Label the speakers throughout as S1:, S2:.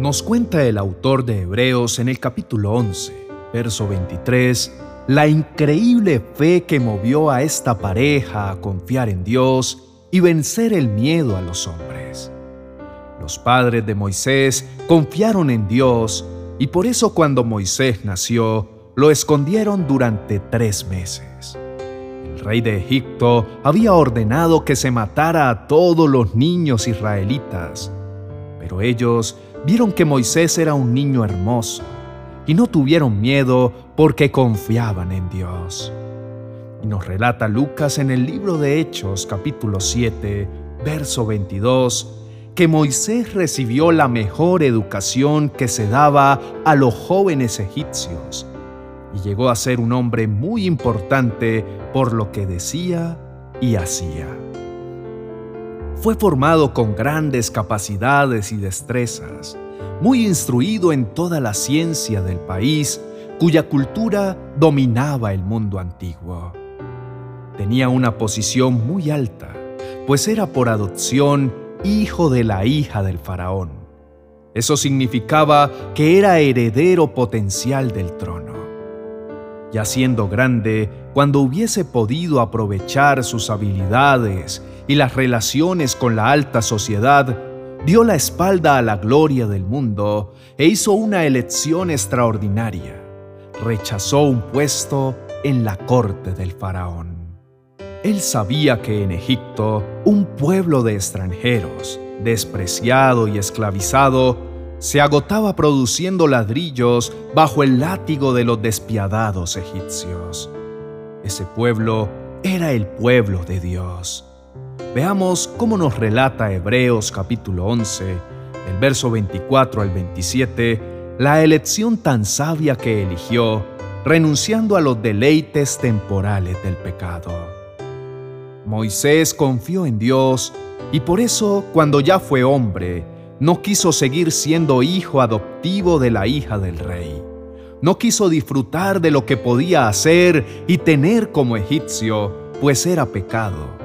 S1: Nos cuenta el autor de Hebreos en el capítulo 11, verso 23, la increíble fe que movió a esta pareja a confiar en Dios y vencer el miedo a los hombres. Los padres de Moisés confiaron en Dios y por eso cuando Moisés nació, lo escondieron durante tres meses. El rey de Egipto había ordenado que se matara a todos los niños israelitas, pero ellos vieron que Moisés era un niño hermoso y no tuvieron miedo porque confiaban en Dios. Y nos relata Lucas en el libro de Hechos capítulo 7, verso 22, que Moisés recibió la mejor educación que se daba a los jóvenes egipcios y llegó a ser un hombre muy importante por lo que decía y hacía. Fue formado con grandes capacidades y destrezas, muy instruido en toda la ciencia del país, cuya cultura dominaba el mundo antiguo. Tenía una posición muy alta, pues era por adopción hijo de la hija del faraón. Eso significaba que era heredero potencial del trono. Ya siendo grande, cuando hubiese podido aprovechar sus habilidades y las relaciones con la alta sociedad, dio la espalda a la gloria del mundo e hizo una elección extraordinaria. Rechazó un puesto en la corte del faraón. Él sabía que en Egipto, un pueblo de extranjeros, despreciado y esclavizado, se agotaba produciendo ladrillos bajo el látigo de los despiadados egipcios. Ese pueblo era el pueblo de Dios. Veamos cómo nos relata Hebreos capítulo 11, del verso 24 al 27, la elección tan sabia que eligió, renunciando a los deleites temporales del pecado. Moisés confió en Dios y por eso cuando ya fue hombre, no quiso seguir siendo hijo adoptivo de la hija del rey. No quiso disfrutar de lo que podía hacer y tener como egipcio, pues era pecado.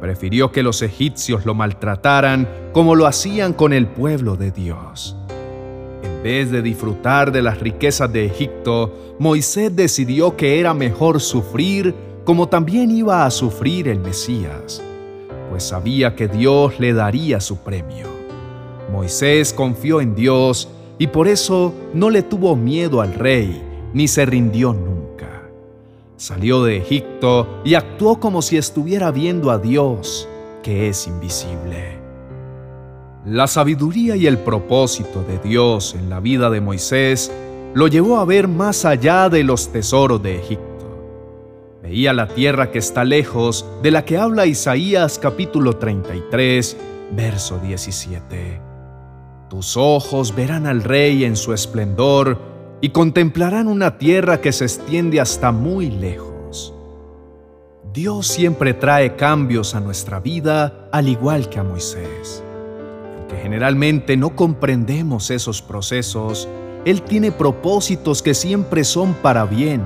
S1: Prefirió que los egipcios lo maltrataran como lo hacían con el pueblo de Dios. En vez de disfrutar de las riquezas de Egipto, Moisés decidió que era mejor sufrir como también iba a sufrir el Mesías, pues sabía que Dios le daría su premio. Moisés confió en Dios y por eso no le tuvo miedo al rey, ni se rindió nunca. Salió de Egipto y actuó como si estuviera viendo a Dios, que es invisible. La sabiduría y el propósito de Dios en la vida de Moisés lo llevó a ver más allá de los tesoros de Egipto Veía la tierra que está lejos, de la que habla Isaías capítulo 33, verso 17. Tus ojos verán al Rey en su esplendor y contemplarán una tierra que se extiende hasta muy lejos. Dios siempre trae cambios a nuestra vida al igual que a Moisés. Aunque generalmente no comprendemos esos procesos, Él tiene propósitos que siempre son para bien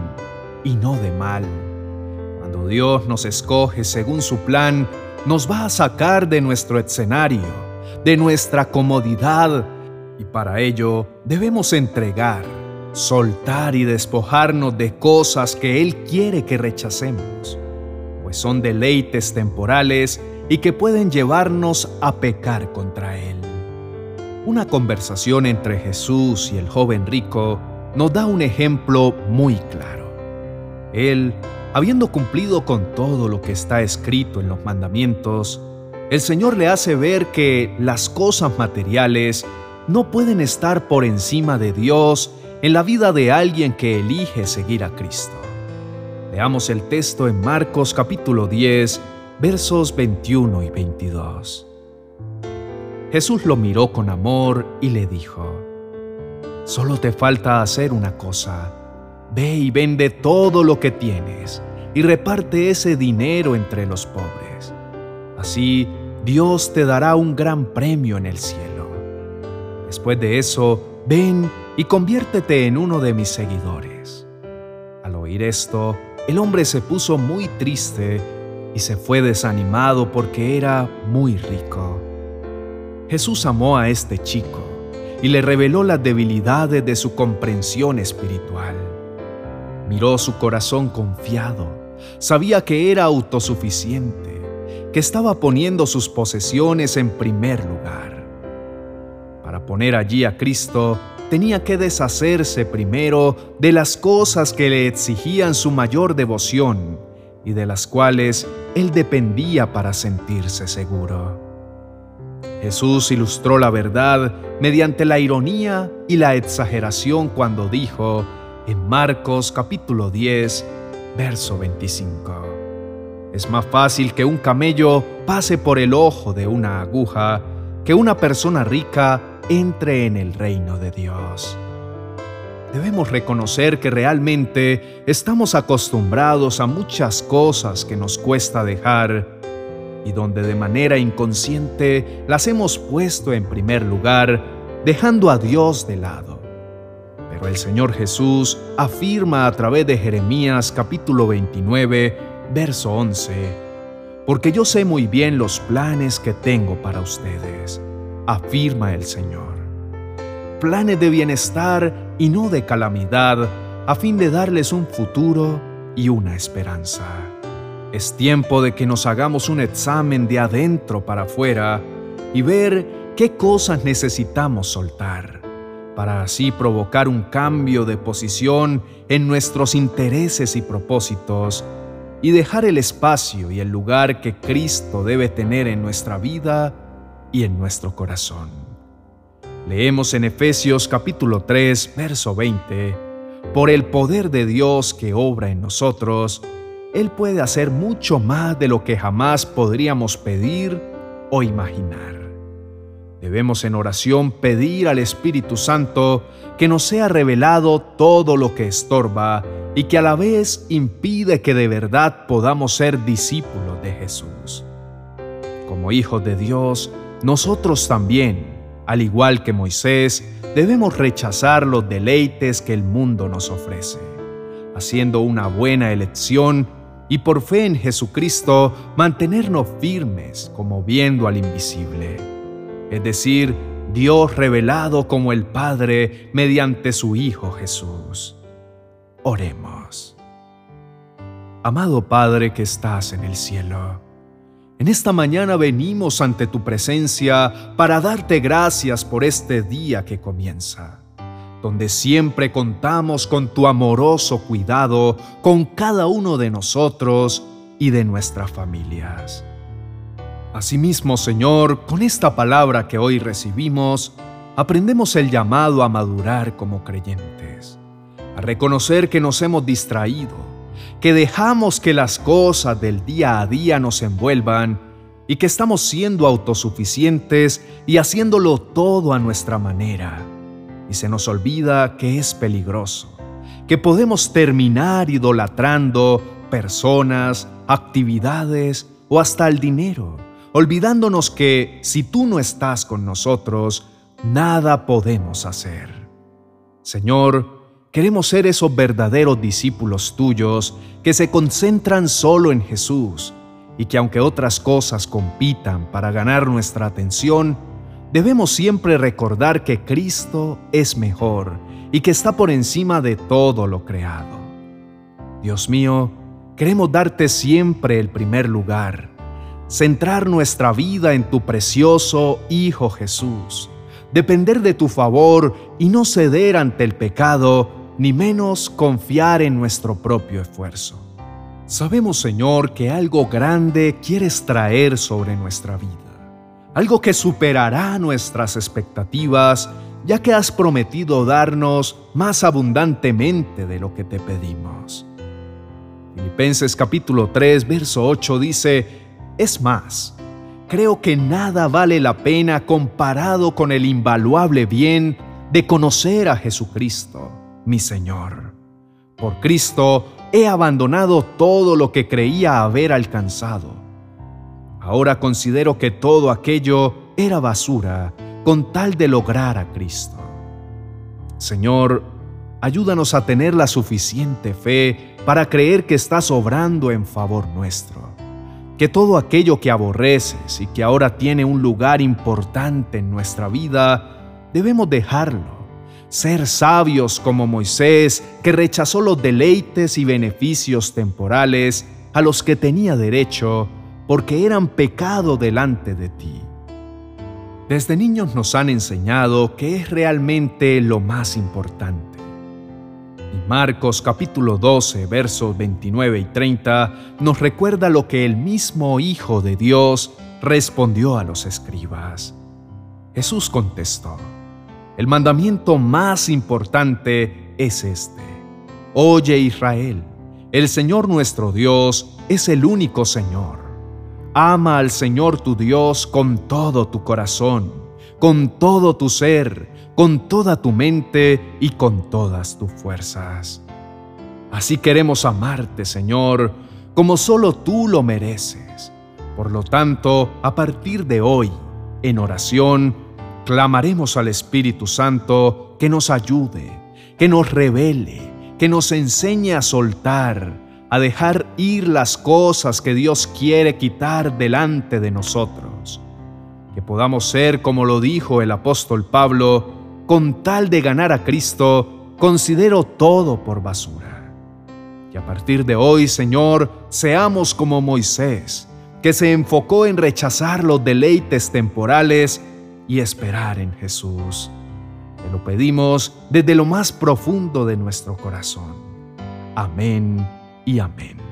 S1: y no de mal. Cuando Dios nos escoge según su plan, nos va a sacar de nuestro escenario, de nuestra comodidad, y para ello debemos entregar, soltar y despojarnos de cosas que Él quiere que rechacemos, pues son deleites temporales y que pueden llevarnos a pecar contra Él. Una conversación entre Jesús y el joven rico nos da un ejemplo muy claro. Él habiendo cumplido con todo lo que está escrito en los mandamientos, el Señor le hace ver que las cosas materiales no pueden estar por encima de Dios en la vida de alguien que elige seguir a Cristo. Veamos el texto en Marcos capítulo 10, versos 21 y 22. Jesús lo miró con amor y le dijo, Solo te falta hacer una cosa Ve y vende todo lo que tienes y reparte ese dinero entre los pobres. Así Dios te dará un gran premio en el cielo. Después de eso, ven y conviértete en uno de mis seguidores. Al oír esto, el hombre se puso muy triste y se fue desanimado porque era muy rico. Jesús amó a este chico y le reveló las debilidades de su comprensión espiritual. Miró su corazón confiado, sabía que era autosuficiente, que estaba poniendo sus posesiones en primer lugar. Para poner allí a Cristo, tenía que deshacerse primero de las cosas que le exigían su mayor devoción y de las cuales él dependía para sentirse seguro. Jesús ilustró la verdad mediante la ironía y la exageración cuando dijo en Marcos capítulo 10, verso 25. Es más fácil que un camello pase por el ojo de una aguja que una persona rica entre en el reino de Dios. Debemos reconocer que realmente estamos acostumbrados a muchas cosas que nos cuesta dejar y donde de manera inconsciente las hemos puesto en primer lugar, dejando a Dios de lado. Pero el Señor Jesús afirma a través de Jeremías capítulo 29, verso 11, porque yo sé muy bien los planes que tengo para ustedes, afirma el Señor. Planes de bienestar y no de calamidad, a fin de darles un futuro y una esperanza. Es tiempo de que nos hagamos un examen de adentro para afuera y ver qué cosas necesitamos soltar, para así provocar un cambio de posición en nuestros intereses y propósitos y dejar el espacio y el lugar que Cristo debe tener en nuestra vida y en nuestro corazón. Leemos en Efesios capítulo 3, verso 20, Por el poder de Dios que obra en nosotros, él puede hacer mucho más de lo que jamás podríamos pedir o imaginar. Debemos en oración pedir al Espíritu Santo que nos sea revelado todo lo que estorba y que a la vez impide que de verdad podamos ser discípulos de Jesús. Como hijos de Dios, nosotros también, al igual que Moisés, debemos rechazar los deleites que el mundo nos ofrece, haciendo una buena elección y por fe en Jesucristo mantenernos firmes como viendo al invisible, es decir, Dios revelado como el Padre mediante su Hijo Jesús. Oremos. Amado Padre que estás en el cielo, en esta mañana venimos ante tu presencia para darte gracias por este día que comienza donde siempre contamos con tu amoroso cuidado con cada uno de nosotros y de nuestras familias. Asimismo, Señor, con esta palabra que hoy recibimos, aprendemos el llamado a madurar como creyentes, a reconocer que nos hemos distraído, que dejamos que las cosas del día a día nos envuelvan y que estamos siendo autosuficientes y haciéndolo todo a nuestra manera y se nos olvida que es peligroso, que podemos terminar idolatrando personas, actividades o hasta el dinero, olvidándonos que si tú no estás con nosotros, nada podemos hacer. Señor, queremos ser esos verdaderos discípulos tuyos que se concentran solo en Jesús y que aunque otras cosas compitan para ganar nuestra atención, debemos siempre recordar que Cristo es mejor y que está por encima de todo lo creado. Dios mío, queremos darte siempre el primer lugar, centrar nuestra vida en tu precioso Hijo Jesús, depender de tu favor y no ceder ante el pecado, ni menos confiar en nuestro propio esfuerzo. Sabemos, Señor, que algo grande quieres traer sobre nuestra vida algo que superará nuestras expectativas, ya que has prometido darnos más abundantemente de lo que te pedimos. Filipenses capítulo 3, verso 8 dice, es más, creo que nada vale la pena comparado con el invaluable bien de conocer a Jesucristo, mi Señor. Por Cristo he abandonado todo lo que creía haber alcanzado Ahora considero que todo aquello era basura con tal de lograr a Cristo. Señor, ayúdanos a tener la suficiente fe para creer que estás obrando en favor nuestro, que todo aquello que aborreces y que ahora tiene un lugar importante en nuestra vida, debemos dejarlo. Ser sabios como Moisés, que rechazó los deleites y beneficios temporales a los que tenía derecho, porque eran pecado delante de ti. Desde niños nos han enseñado que es realmente lo más importante. Y Marcos capítulo 12, versos 29 y 30 nos recuerda lo que el mismo Hijo de Dios respondió a los escribas. Jesús contestó, el mandamiento más importante es este. Oye Israel, el Señor nuestro Dios es el único Señor. Ama al Señor tu Dios con todo tu corazón, con todo tu ser, con toda tu mente y con todas tus fuerzas. Así queremos amarte, Señor, como solo tú lo mereces. Por lo tanto, a partir de hoy, en oración, clamaremos al Espíritu Santo que nos ayude, que nos revele, que nos enseñe a soltar, a dejar ir las cosas que Dios quiere quitar delante de nosotros. Que podamos ser, como lo dijo el apóstol Pablo, con tal de ganar a Cristo, considero todo por basura. Que a partir de hoy, Señor, seamos como Moisés, que se enfocó en rechazar los deleites temporales y esperar en Jesús. Te lo pedimos desde lo más profundo de nuestro corazón. Amén y amén.